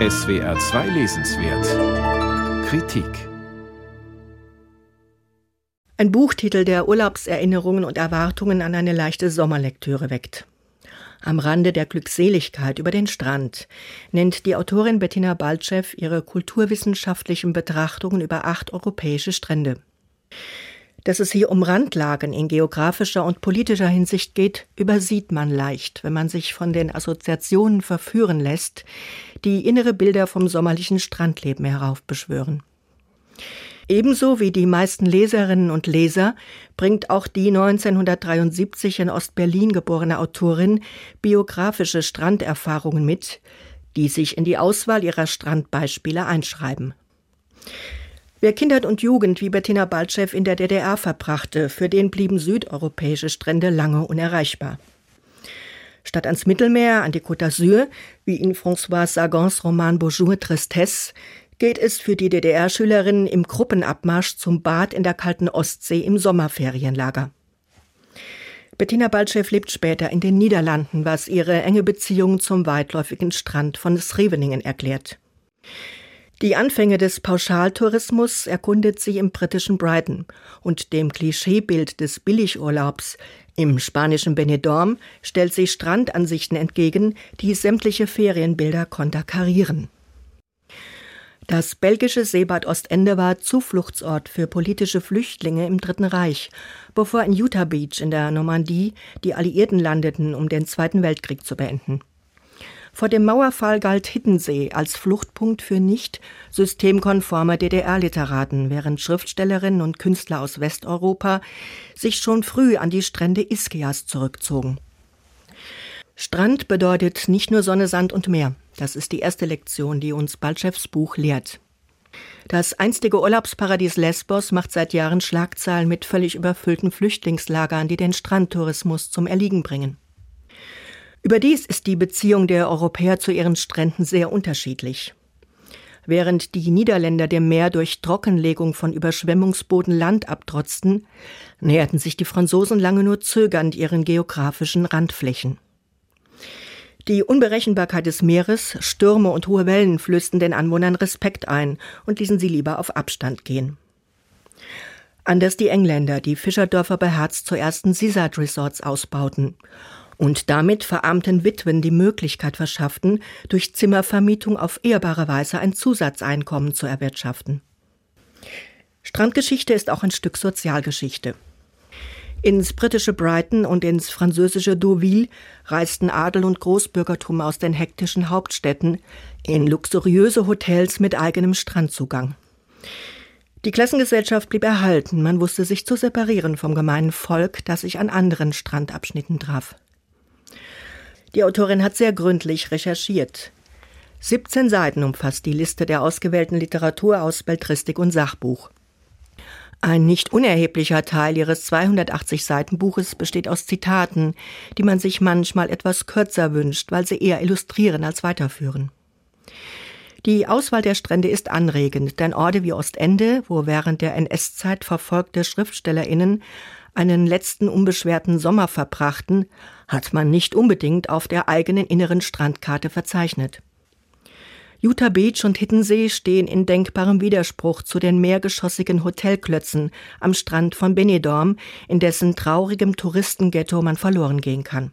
SWR 2 Lesenswert Kritik Ein Buchtitel, der Urlaubserinnerungen und Erwartungen an eine leichte Sommerlektüre weckt. Am Rande der Glückseligkeit über den Strand nennt die Autorin Bettina Baltschew ihre kulturwissenschaftlichen Betrachtungen über acht europäische Strände. Dass es hier um Randlagen in geografischer und politischer Hinsicht geht, übersieht man leicht, wenn man sich von den Assoziationen verführen lässt, die innere Bilder vom sommerlichen Strandleben heraufbeschwören. Ebenso wie die meisten Leserinnen und Leser bringt auch die 1973 in Ostberlin geborene Autorin biografische Stranderfahrungen mit, die sich in die Auswahl ihrer Strandbeispiele einschreiben. Wer Kindheit und Jugend wie Bettina Baltschew in der DDR verbrachte, für den blieben südeuropäische Strände lange unerreichbar. Statt ans Mittelmeer, an die Côte d'Azur, wie in François Sagans Roman Bonjour Tristesse, geht es für die DDR-Schülerinnen im Gruppenabmarsch zum Bad in der kalten Ostsee im Sommerferienlager. Bettina Baltschew lebt später in den Niederlanden, was ihre enge Beziehung zum weitläufigen Strand von Scheveningen erklärt. Die Anfänge des Pauschaltourismus erkundet sie im britischen Brighton und dem Klischeebild des Billigurlaubs im spanischen Benidorm stellt sie Strandansichten entgegen, die sämtliche Ferienbilder konterkarieren. Das belgische Seebad Ostende war Zufluchtsort für politische Flüchtlinge im Dritten Reich, bevor in Utah Beach in der Normandie die Alliierten landeten, um den Zweiten Weltkrieg zu beenden. Vor dem Mauerfall galt Hiddensee als Fluchtpunkt für nicht systemkonforme DDR-Literaten, während Schriftstellerinnen und Künstler aus Westeuropa sich schon früh an die Strände Iskias zurückzogen. Strand bedeutet nicht nur Sonne, Sand und Meer. Das ist die erste Lektion, die uns Baltschews Buch lehrt. Das einstige Urlaubsparadies Lesbos macht seit Jahren Schlagzeilen mit völlig überfüllten Flüchtlingslagern, die den Strandtourismus zum Erliegen bringen. Überdies ist die Beziehung der Europäer zu ihren Stränden sehr unterschiedlich. Während die Niederländer dem Meer durch Trockenlegung von Überschwemmungsboden Land abtrotzten, näherten sich die Franzosen lange nur zögernd ihren geografischen Randflächen. Die Unberechenbarkeit des Meeres, Stürme und hohe Wellen flößten den Anwohnern Respekt ein und ließen sie lieber auf Abstand gehen. Anders die Engländer, die Fischerdörfer bei Herz zu ersten Seaside Resorts ausbauten und damit verarmten Witwen die Möglichkeit verschafften, durch Zimmervermietung auf ehrbare Weise ein Zusatzeinkommen zu erwirtschaften. Strandgeschichte ist auch ein Stück Sozialgeschichte. Ins britische Brighton und ins französische Deauville reisten Adel und Großbürgertum aus den hektischen Hauptstädten in luxuriöse Hotels mit eigenem Strandzugang. Die Klassengesellschaft blieb erhalten, man wusste sich zu separieren vom gemeinen Volk, das sich an anderen Strandabschnitten traf. Die Autorin hat sehr gründlich recherchiert. 17 Seiten umfasst die Liste der ausgewählten Literatur aus Beltristik und Sachbuch. Ein nicht unerheblicher Teil ihres 280 Seiten Buches besteht aus Zitaten, die man sich manchmal etwas kürzer wünscht, weil sie eher illustrieren als weiterführen. Die Auswahl der Strände ist anregend, denn Orte wie Ostende, wo während der NS-Zeit verfolgte SchriftstellerInnen einen letzten unbeschwerten Sommer verbrachten, hat man nicht unbedingt auf der eigenen inneren Strandkarte verzeichnet. Utah Beach und Hiddensee stehen in denkbarem Widerspruch zu den mehrgeschossigen Hotelklötzen am Strand von Benidorm, in dessen traurigem Touristenghetto man verloren gehen kann.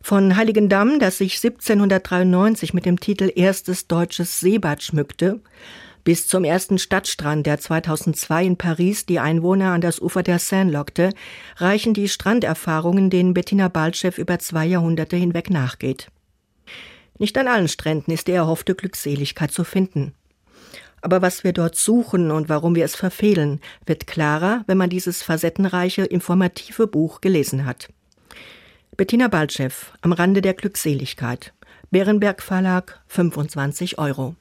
Von Heiligendamm, das sich 1793 mit dem Titel Erstes deutsches Seebad schmückte, bis zum ersten Stadtstrand, der 2002 in Paris die Einwohner an das Ufer der Seine lockte, reichen die Stranderfahrungen, denen Bettina Baltschew über zwei Jahrhunderte hinweg nachgeht. Nicht an allen Stränden ist die erhoffte Glückseligkeit zu finden. Aber was wir dort suchen und warum wir es verfehlen, wird klarer, wenn man dieses facettenreiche, informative Buch gelesen hat. Bettina Baltschew, am Rande der Glückseligkeit. Bärenberg Verlag, 25 Euro.